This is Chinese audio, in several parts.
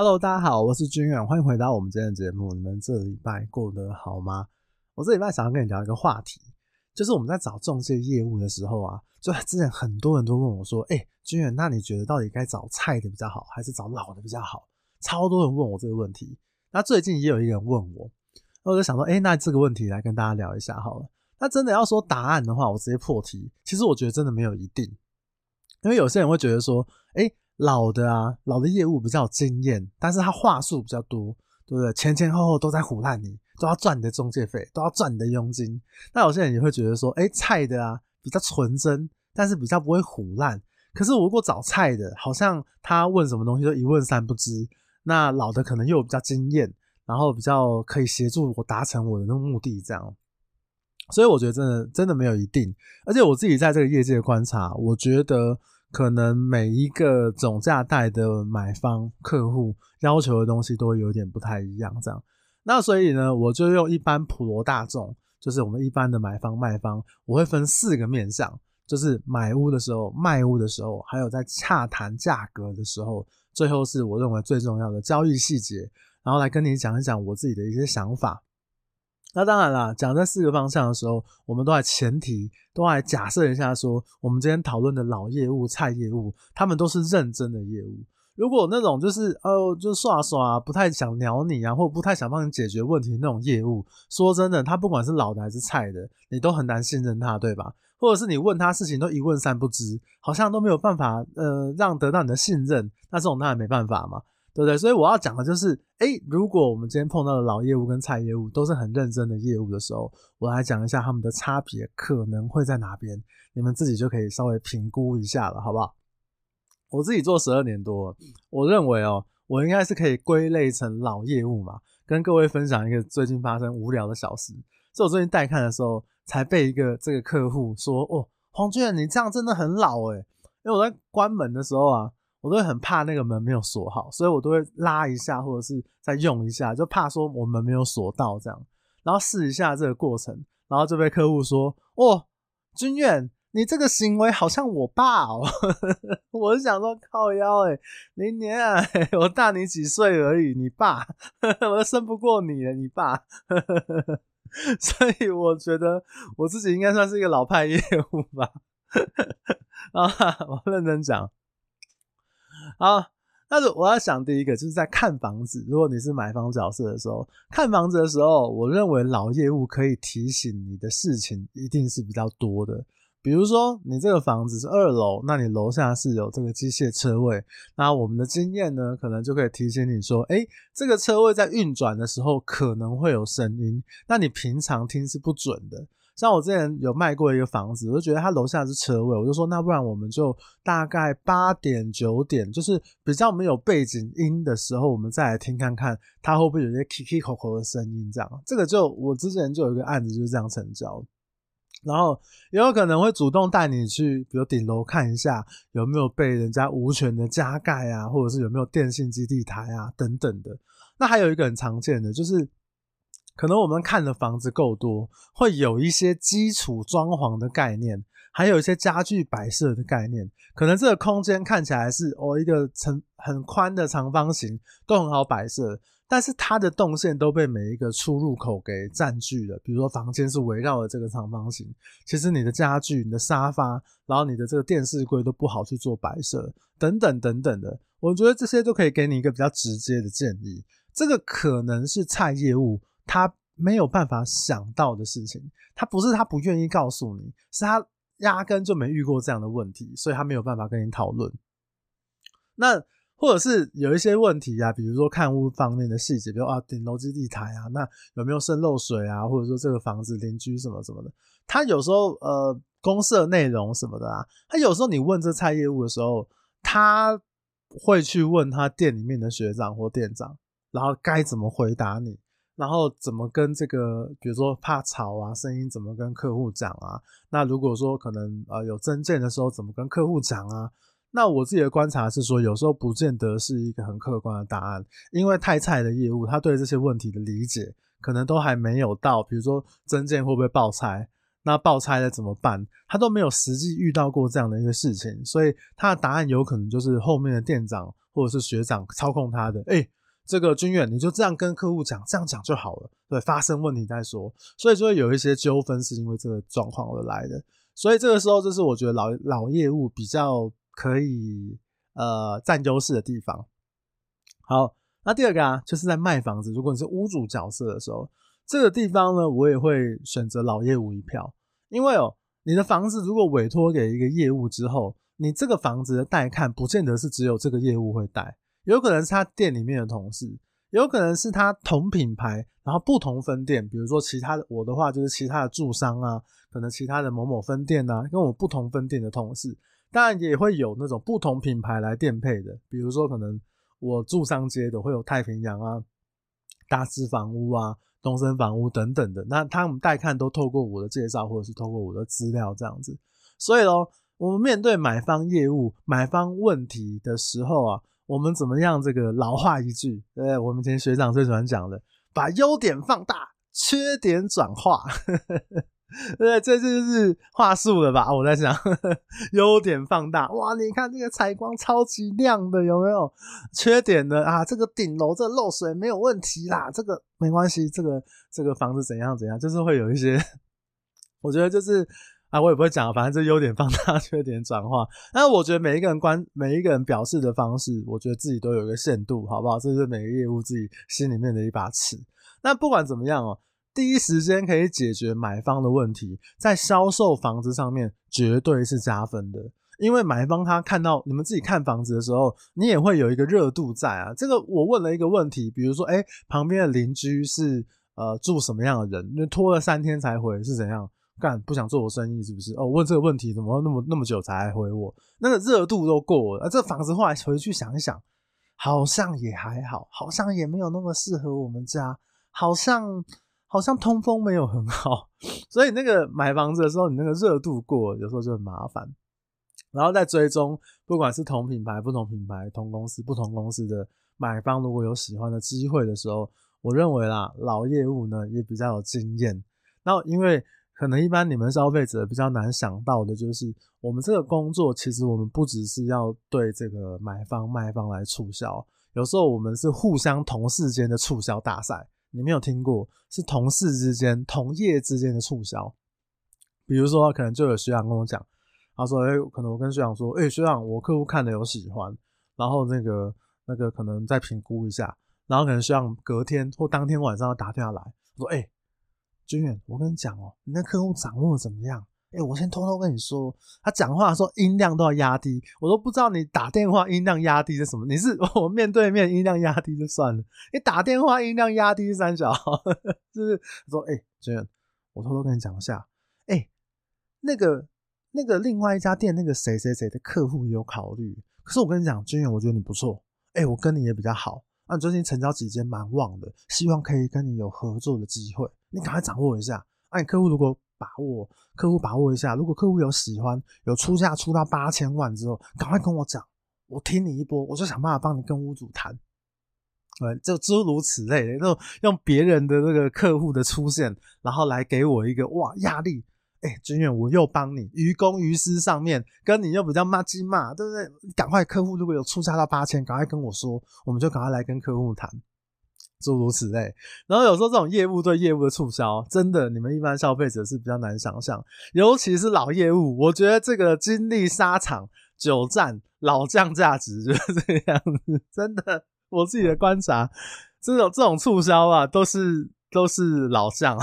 Hello，大家好，我是君远，欢迎回到我们今天的节目。你们这礼拜过得好吗？我这礼拜想要跟你聊一个话题，就是我们在找中介业务的时候啊，就之前很多人都问我说：“哎、欸，军远，那你觉得到底该找菜的比较好，还是找老的比较好？”超多人问我这个问题。那最近也有一个人问我，我就想说：“哎、那这个问题来跟大家聊一下好了。”那真的要说答案的话，我直接破题。其实我觉得真的没有一定，因为有些人会觉得说：“哎、”老的啊，老的业务比较有经验，但是他话术比较多，对不对？前前后后都在唬烂你，都要赚你的中介费，都要赚你的佣金。那有些人也会觉得说，哎，菜的啊，比较纯真，但是比较不会唬烂。可是我如果找菜的，好像他问什么东西都一问三不知。那老的可能又比较经验，然后比较可以协助我达成我的那个目的，这样。所以我觉得真的真的没有一定，而且我自己在这个业界观察，我觉得。可能每一个总价带的买方客户要求的东西都有点不太一样，这样。那所以呢，我就用一般普罗大众，就是我们一般的买方卖方，我会分四个面向，就是买屋的时候、卖屋的时候，还有在洽谈价格的时候，最后是我认为最重要的交易细节，然后来跟你讲一讲我自己的一些想法。那当然啦，讲这四个方向的时候，我们都来前提，都来假设一下说，我们今天讨论的老业务、菜业务，他们都是认真的业务。如果那种就是哦，就耍耍，不太想鸟你啊，或不太想帮你解决问题那种业务，说真的，他不管是老的还是菜的，你都很难信任他，对吧？或者是你问他事情都一问三不知，好像都没有办法呃让得到你的信任，那这种当然没办法嘛。对不对？所以我要讲的就是，诶，如果我们今天碰到的老业务跟菜业务都是很认真的业务的时候，我来讲一下他们的差别可能会在哪边，你们自己就可以稍微评估一下了，好不好？我自己做十二年多，我认为哦，我应该是可以归类成老业务嘛。跟各位分享一个最近发生无聊的小事，是我最近带看的时候，才被一个这个客户说，哦，黄俊，你这样真的很老诶，因为我在关门的时候啊。我都会很怕那个门没有锁好，所以我都会拉一下，或者是再用一下，就怕说我们没有锁到这样，然后试一下这个过程，然后就被客户说：“哦，君远，你这个行为好像我爸哦。”我是想说靠腰诶，明年啊，我大你几岁而已，你爸，我都生不过你了，你爸，所以我觉得我自己应该算是一个老派业务吧。啊，我认真讲。好，那是我要想第一个，就是在看房子。如果你是买方角色的时候，看房子的时候，我认为老业务可以提醒你的事情一定是比较多的。比如说，你这个房子是二楼，那你楼下是有这个机械车位，那我们的经验呢，可能就可以提醒你说，诶，这个车位在运转的时候可能会有声音，那你平常听是不准的。像我之前有卖过一个房子，我就觉得它楼下是车位，我就说那不然我们就大概八点九点，就是比较没有背景音的时候，我们再来听看看它会不会有些 kiki 口口的声音，这样这个就我之前就有一个案子就是这样成交，然后也有可能会主动带你去，比如顶楼看一下有没有被人家无权的加盖啊，或者是有没有电信基地台啊等等的。那还有一个很常见的就是。可能我们看的房子够多，会有一些基础装潢的概念，还有一些家具摆设的概念。可能这个空间看起来是哦一个长很宽的长方形，都很好摆设，但是它的动线都被每一个出入口给占据了。比如说房间是围绕着这个长方形，其实你的家具、你的沙发，然后你的这个电视柜都不好去做摆设，等等等等的。我觉得这些都可以给你一个比较直接的建议。这个可能是菜业务。他没有办法想到的事情，他不是他不愿意告诉你，是他压根就没遇过这样的问题，所以他没有办法跟你讨论。那或者是有一些问题啊，比如说看屋方面的细节，比如啊顶楼基地台啊，那有没有渗漏水啊，或者说这个房子邻居什么什么的，他有时候呃公社内容什么的啊，他有时候你问这菜业务的时候，他会去问他店里面的学长或店长，然后该怎么回答你。然后怎么跟这个，比如说怕吵啊，声音怎么跟客户讲啊？那如果说可能呃有增建的时候，怎么跟客户讲啊？那我自己的观察是说，有时候不见得是一个很客观的答案，因为太菜的业务，他对这些问题的理解可能都还没有到。比如说增建会不会爆拆？那爆拆了怎么办？他都没有实际遇到过这样的一个事情，所以他的答案有可能就是后面的店长。或者是学长操控他的，哎、这个君远你就这样跟客户讲，这样讲就好了，对，发生问题再说，所以就会有一些纠纷是因为这个状况而来的，所以这个时候就是我觉得老老业务比较可以呃占优势的地方。好，那第二个啊，就是在卖房子，如果你是屋主角色的时候，这个地方呢，我也会选择老业务一票，因为哦，你的房子如果委托给一个业务之后，你这个房子的带看，不见得是只有这个业务会带，有可能是他店里面的同事，有可能是他同品牌，然后不同分店，比如说其他的，我的话就是其他的驻商啊，可能其他的某某分店啊，跟我不同分店的同事，当然也会有那种不同品牌来店配的，比如说可能我驻商街的会有太平洋啊、大师房屋啊、东森房屋等等的，那他们带看都透过我的介绍或者是透过我的资料这样子，所以咯。我们面对买方业务、买方问题的时候啊，我们怎么样？这个老话一句，对，我们以前学长最喜欢讲的，把优点放大，缺点转化，对，这就是话术了吧？我在想，优点放大，哇，你看这个采光超级亮的，有没有？缺点呢？啊，这个顶楼这漏水没有问题啦，这个没关系，这个这个房子怎样怎样，就是会有一些，我觉得就是。啊，我也不会讲，反正这优点放 大，缺点转化。那我觉得每一个人关，每一个人表示的方式，我觉得自己都有一个限度，好不好？这是每个业务自己心里面的一把尺。那不管怎么样哦，第一时间可以解决买方的问题，在销售房子上面绝对是加分的。因为买方他看到你们自己看房子的时候，你也会有一个热度在啊。这个我问了一个问题，比如说，哎，旁边的邻居是呃住什么样的人？那拖了三天才回是怎样？干不想做我生意是不是？哦，问这个问题怎么那么那么久才回我？那个热度都过了，啊，这房子后来回去想一想，好像也还好，好像也没有那么适合我们家，好像好像通风没有很好，所以那个买房子的时候，你那个热度过了，有时候就很麻烦。然后再追踪，不管是同品牌、不同品牌、同公司、不同公司的买方，如果有喜欢的机会的时候，我认为啦，老业务呢也比较有经验。然后因为可能一般你们消费者比较难想到的就是，我们这个工作其实我们不只是要对这个买方卖方来促销，有时候我们是互相同事间的促销大赛。你没有听过？是同事之间、同业之间的促销。比如说，可能就有学长跟我讲，他说：“哎，可能我跟学长说，哎，学长，我客户看了有喜欢，然后那个那个可能再评估一下，然后可能学长隔天或当天晚上要打电话来，说：哎。”军远，我跟你讲哦，你那客户掌握的怎么样？哎，我先偷偷跟你说，他讲话的时候音量都要压低，我都不知道你打电话音量压低是什么。你是 我面对面音量压低就算了，你打电话音量压低三小，就是说，哎，军远，我偷偷跟你讲一下，哎，那个那个另外一家店那个谁谁谁的客户有考虑，可是我跟你讲，军远，我觉得你不错，哎，我跟你也比较好。那、啊、最近成交几间蛮旺的，希望可以跟你有合作的机会，你赶快掌握一下。那、啊、你客户如果把握，客户把握一下，如果客户有喜欢，有出价出到八千万之后，赶快跟我讲，我听你一波，我就想办法帮你跟屋主谈。对，就诸如此类的，就用别人的这个客户的出现，然后来给我一个哇压力。哎、欸，军远，我又帮你于公于私上面跟你又比较骂鸡骂，对不对？赶快，客户如果有出价到八千，赶快跟我说，我们就赶快来跟客户谈，诸如此类。然后有时候这种业务对业务的促销，真的你们一般消费者是比较难想象，尤其是老业务，我觉得这个经历沙场、久战、老将价值就是这样子。真的，我自己的观察，这种这种促销啊，都是都是老将。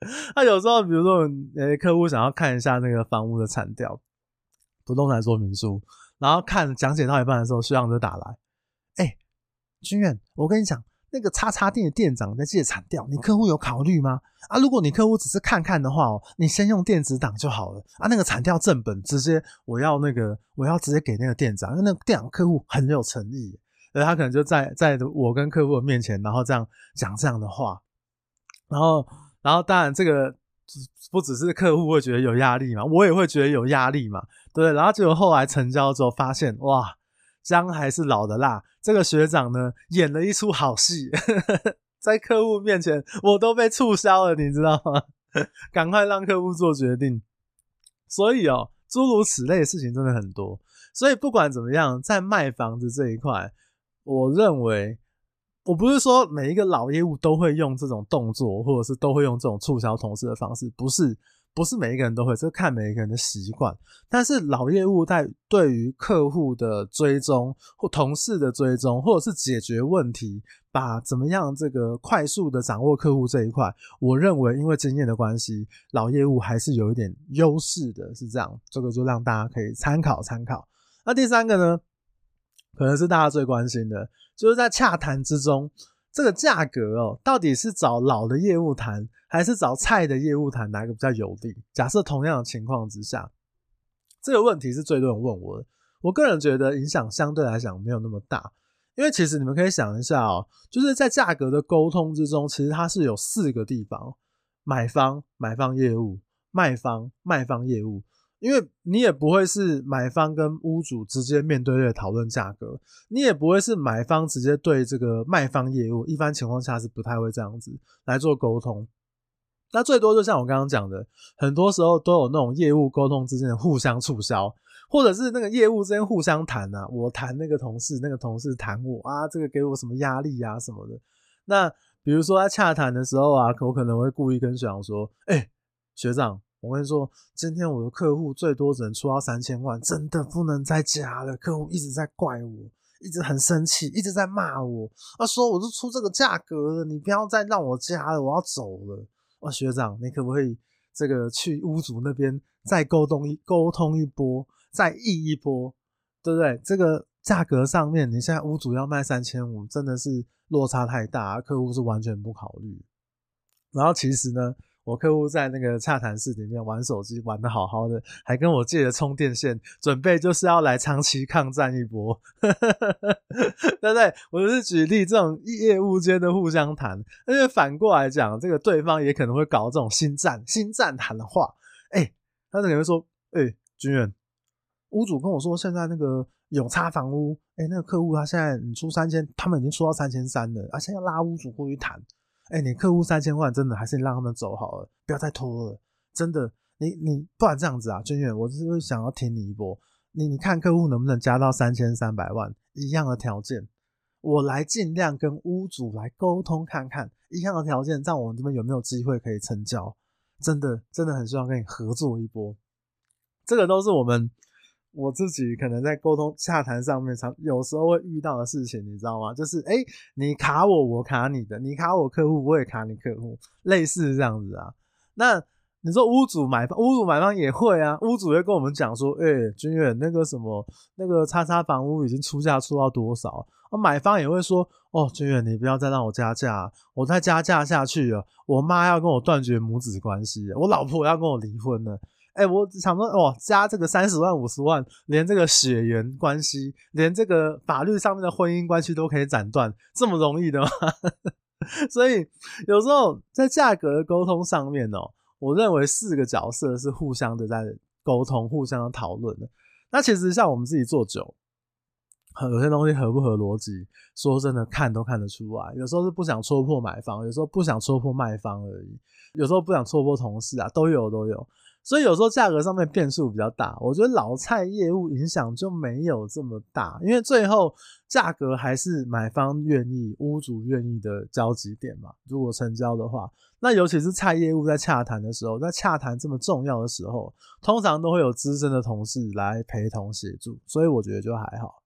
那、有时候，比如说，呃，客户想要看一下那个房屋的产调、不动产说明书，然后看讲解到一半的时候，学长就打来，哎、欸，军远，我跟你讲，那个叉叉店的店长在借产调，你客户有考虑吗？啊，如果你客户只是看看的话哦，你先用电子档就好了啊，那个产调正本直接我要那个我要直接给那个店长，因为那个店长客户很有诚意，所以他可能就在在我跟客户的面前，然后这样讲这样的话，然后。然后当然，这个不只是客户会觉得有压力嘛，我也会觉得有压力嘛，对？然后结果后来成交之后，发现哇，姜还是老的辣。这个学长呢，演了一出好戏，在客户面前我都被促销了，你知道吗？赶快让客户做决定。所以哦，诸如此类的事情真的很多。所以不管怎么样，在卖房子这一块，我认为。我不是说每一个老业务都会用这种动作，或者是都会用这种促销同事的方式，不是，不是每一个人都会，这看每一个人的习惯。但是老业务在对于客户的追踪或同事的追踪，或者是解决问题，把怎么样这个快速的掌握客户这一块，我认为因为经验的关系，老业务还是有一点优势的，是这样。这个就让大家可以参考参考。那第三个呢，可能是大家最关心的。就是在洽谈之中，这个价格哦，到底是找老的业务谈，还是找菜的业务谈，哪个比较有利？假设同样的情况之下，这个问题是最多人问我的。我个人觉得影响相对来讲没有那么大，因为其实你们可以想一下哦，就是在价格的沟通之中，其实它是有四个地方：买方、买方业务、卖方、卖方业务。因为你也不会是买方跟屋主直接面对面讨论价格，你也不会是买方直接对这个卖方业务，一般情况下是不太会这样子来做沟通。那最多就像我刚刚讲的，很多时候都有那种业务沟通之间的互相促销，或者是那个业务之间互相谈啊，我谈那个同事，那个同事谈我啊，这个给我什么压力啊什么的。那比如说在洽谈的时候啊，我可能会故意跟学长说：“哎，学长。”我跟你说，今天我的客户最多只能出到三千万，真的不能再加了。客户一直在怪我，一直很生气，一直在骂我。他说：“我都出这个价格了，你不要再让我加了，我要走了。”哦，学长，你可不可以这个去屋主那边再沟通一沟通一波，再议一波，对不对？这个价格上面，你现在屋主要卖三千五，真的是落差太大，客户是完全不考虑。然后其实呢，我客户在那个洽谈室里面玩手机，玩得好好的，还跟我借了充电线，准备就是要来长期抗战一波，对不对？我就是举例这种业务间的互相谈，因为反过来讲，这个对方也可能会搞这种新战、新战谈的话，哎、他可能会说，哎、欸，军远，屋主跟我说，现在那个永差房屋，哎、那个客户他现在你出三千，他们已经出到三千三了，而且要拉屋主过去谈。哎、你客户三千万，真的还是你让他们走好了，不要再拖了。真的，你你不然这样子啊，君远，我是想要挺你一波。你你看客户能不能加到三千三百万一样的条件，我来尽量跟屋主来沟通看看，一样的条件，这样我们这边有没有机会可以成交？真的真的很希望跟你合作一波。这个都是我们。我自己可能在沟通洽谈上面，常有时候会遇到的事情，你知道吗？就是哎、你卡我，我卡你的；你卡我客户，我也卡你客户，类似这样子啊。那你说屋主买房，屋主买方也会啊。屋主会跟我们讲说，哎、欸，军远那个什么，那个叉叉房屋已经出价出到多少？啊，买方也会说，哦，君远你不要再让我加价，我再加价下去了，我妈要跟我断绝母子关系，我老婆要跟我离婚了。哎、欸，我想说，哦，加这个三十万、五十万，连这个血缘关系，连这个法律上面的婚姻关系都可以斩断，这么容易的吗？所以有时候在价格的沟通上面哦，我认为四个角色是互相的在沟通、互相的讨论的。那其实像我们自己做酒，有些东西合不合逻辑，说真的看都看得出来。有时候是不想戳破买方，有时候不想戳破卖方而已，有时候不想戳破同事啊，都有都有。所以有时候价格上面变数比较大，我觉得老菜业务影响就没有这么大，因为最后价格还是买方愿意、屋主愿意的交集点嘛。如果成交的话，那尤其是菜业务在洽谈的时候，在洽谈这么重要的时候，通常都会有资深的同事来陪同协助，所以我觉得就还好。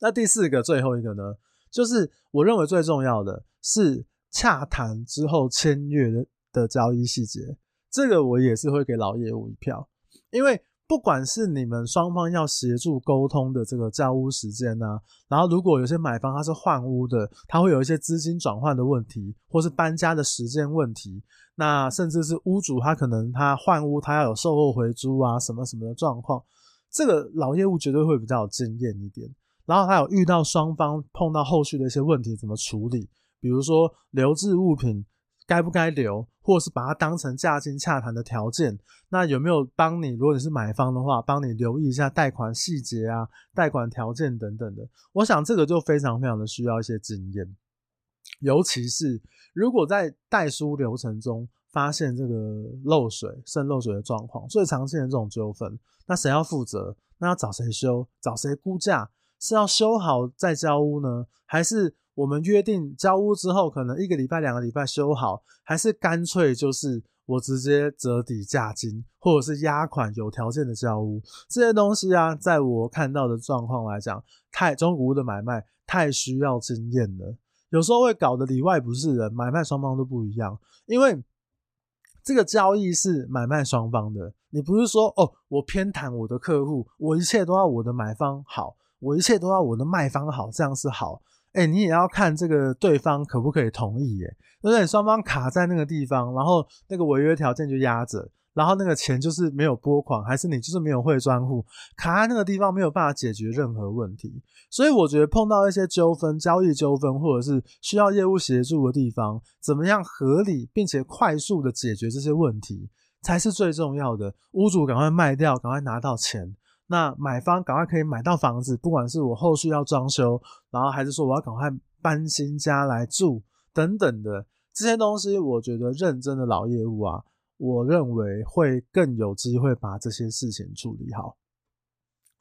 那第四个、最后一个呢，就是我认为最重要的是洽谈之后签约的的交易细节。这个我也是会给老业务一票，因为不管是你们双方要协助沟通的这个交屋时间呢，然后如果有些买方他是换屋的，他会有一些资金转换的问题，或是搬家的时间问题，那甚至是屋主他可能他换屋他要有售后回租啊什么什么的状况，这个老业务绝对会比较有经验一点，然后还有遇到双方碰到后续的一些问题怎么处理，比如说留置物品。该不该留，或是把它当成价金洽谈的条件？那有没有帮你？如果你是买方的话，帮你留意一下贷款细节啊、贷款条件等等的。我想这个就非常非常的需要一些经验，尤其是如果在代书流程中发现这个漏水、渗漏水的状况，最常见的这种纠纷，那谁要负责？那要找谁修？找谁估价？是要修好再交屋呢，还是我们约定交屋之后可能一个礼拜、两个礼拜修好，还是干脆就是我直接折抵价金，或者是押款有条件的交屋？这些东西啊，在我看到的状况来讲，太中古屋的买卖太需要经验了，有时候会搞得里外不是人，买卖双方都不一样，因为这个交易是买卖双方的，你不是说哦，我偏袒我的客户，我一切都要我的买方好。我一切都要我的卖方好，这样是好。哎、你也要看这个对方可不可以同意，耶，对不对？双方卡在那个地方，然后那个违约条件就压着，然后那个钱就是没有拨款，还是你就是没有汇专户，卡在那个地方没有办法解决任何问题。所以我觉得碰到一些纠纷、交易纠纷，或者是需要业务协助的地方，怎么样合理并且快速的解决这些问题，才是最重要的。屋主赶快卖掉，赶快拿到钱。那买方赶快可以买到房子，不管是我后续要装修，然后还是说我要赶快搬新家来住等等的这些东西，我觉得认真的老业务啊，我认为会更有机会把这些事情处理好。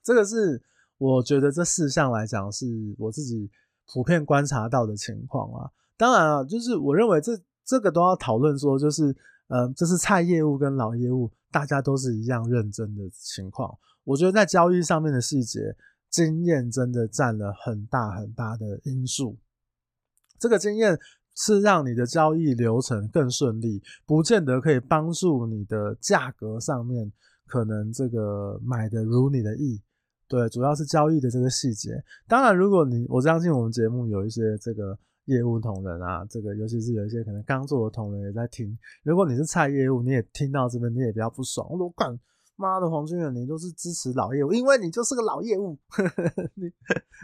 这个是我觉得这四项来讲是我自己普遍观察到的情况啊。当然啊，就是我认为这这个都要讨论说，就是呃，这是菜业务跟老业务，大家都是一样认真的情况。我觉得在交易上面的细节，经验真的占了很大很大的因素。这个经验是让你的交易流程更顺利，不见得可以帮助你的价格上面可能这个买的如你的意。对，主要是交易的这个细节。当然，如果你我相信我们节目有一些这个业务同仁啊，这个尤其是有一些可能刚做的同仁也在听。如果你是菜业务，你也听到这边，你也比较不爽。我说干。妈的，黄军远，你都是支持老业务，因为你就是个老业务，你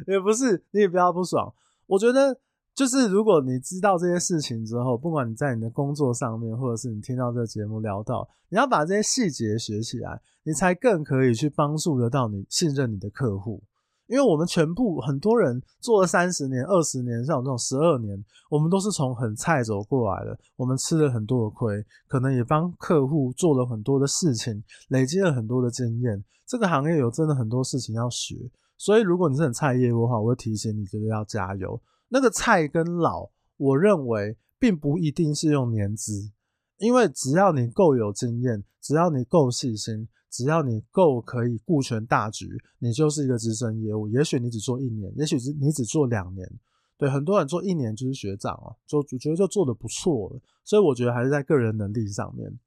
也不是，你也不要不爽。我觉得就是，如果你知道这些事情之后，不管你在你的工作上面，或者是你听到这个节目聊到，你要把这些细节学起来，你才更可以去帮助得到你信任你的客户。因为我们全部很多人做了三十年、二十年，像我这种十二年，我们都是从很菜走过来的。我们吃了很多的亏，可能也帮客户做了很多的事情，累积了很多的经验。这个行业有真的很多事情要学，所以如果你是很菜业务的话，我会提醒你，这个要加油。那个菜跟老，我认为并不一定是用年资，因为只要你够有经验，只要你够细心。只要你够可以顾全大局，你就是一个资深业务。也许你只做一年，也许是你只做两年。对，很多人做一年就是学长啊，就觉得就做的不错了。所以我觉得还是在个人能力上面。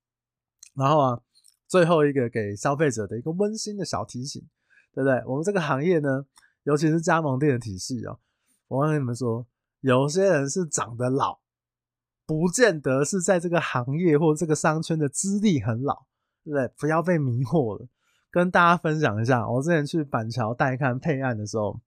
然后啊，最后一个给消费者的一个温馨的小提醒，对不对？我们这个行业呢，尤其是加盟店的体系啊，我跟你们说，有些人是长得老，不见得是在这个行业或这个商圈的资历很老。对，不要被迷惑了。跟大家分享一下，我之前去板桥带看配案的时候，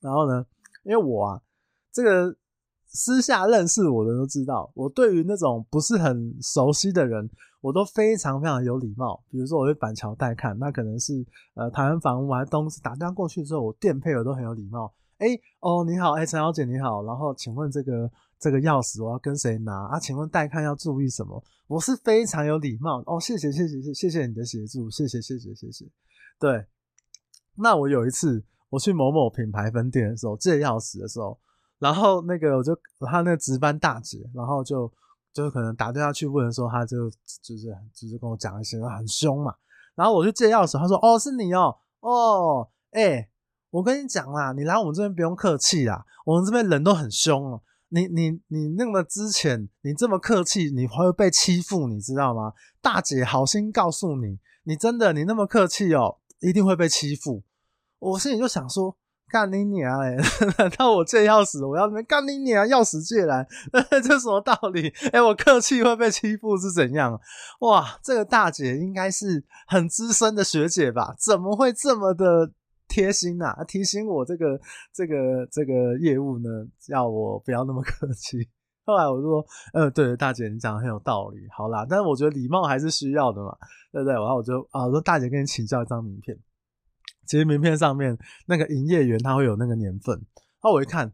然后呢，因为我啊，这个私下认识我的人都知道，我对于那种不是很熟悉的人，我都非常非常有礼貌。比如说我去板桥带看，那可能是呃台湾房屋还是东西打电话过去之后，我电配我都很有礼貌。哎，哦，你好，哎，陈小姐你好，然后请问这个这个钥匙我要跟谁拿啊？请问带看要注意什么？我是非常有礼貌哦，谢谢谢谢谢谢谢你的协助，谢谢谢谢谢谢。对，那我有一次我去某某品牌分店的时候借钥匙的时候，然后那个我就他那个值班大姐，然后就就可能打电话去问的时候，他就就是就是跟我讲一些很凶嘛，然后我就借钥匙，他说哦是你哦哦哎、我跟你讲啦，你来我们这边不用客气啦，我们这边人都很凶哦。你你你那么之前，你这么客气，你会被欺负，你知道吗？大姐好心告诉你，你真的你那么客气哦，一定会被欺负。我心里就想说，干你娘嘞！难道我借钥匙，我要那边干你娘？钥匙借来，这什么道理？哎、我客气会被欺负是怎样？哇，这个大姐应该是很资深的学姐吧？怎么会这么的？贴心呐、啊，提醒我这个这个这个业务呢，要我不要那么客气。后来我就说，呃，对，大姐你讲的很有道理，好啦，但是我觉得礼貌还是需要的嘛，对不对？然后我就啊，我说大姐跟你请教一张名片，其实名片上面那个营业员他会有那个年份，然后我一看，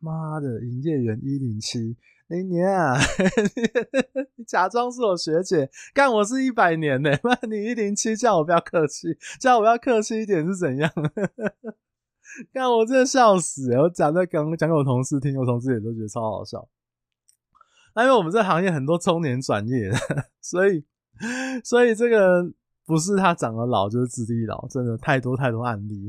妈的，营业员一零七，零年啊，你假装是我学姐，干我是一百年呢、欸，妈你一零七，叫我不要客气，叫我不要客气一点是怎样？干我真的笑死、我讲在刚讲给我同事听，我同事也都觉得超好笑。因为我们这行业很多中年转业的，所以所以这个不是他长得老就是智力老，真的太多太多案例。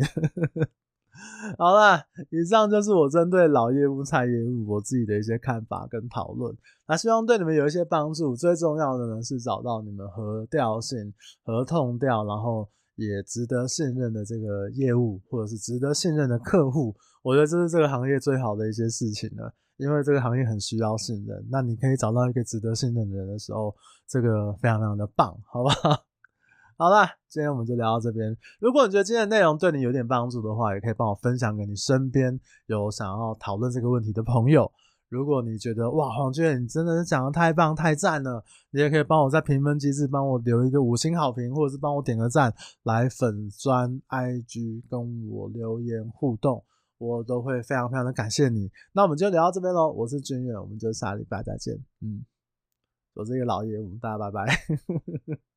好了，以上就是我针对老业务、菜业务我自己的一些看法跟讨论。那希望对你们有一些帮助。最重要的呢是找到你们合调性、合痛调，然后也值得信任的这个业务，或者是值得信任的客户。我觉得这是这个行业最好的一些事情了，因为这个行业很需要信任。那你可以找到一个值得信任的人的时候，这个非常非常的棒，好不好？好啦，今天我们就聊到这边。如果你觉得今天的内容对你有点帮助的话，也可以帮我分享给你身边有想要讨论这个问题的朋友。如果你觉得哇，黄俊你真的是讲的太棒太赞了，你也可以帮我在评分机制帮我留一个五星好评，或者是帮我点个赞，来粉钻 IG 跟我留言互动，我都会非常非常的感谢你。那我们就聊到这边喽，我是君远，我们就下礼拜再见。嗯，我是一个老爷，我们，大家拜拜。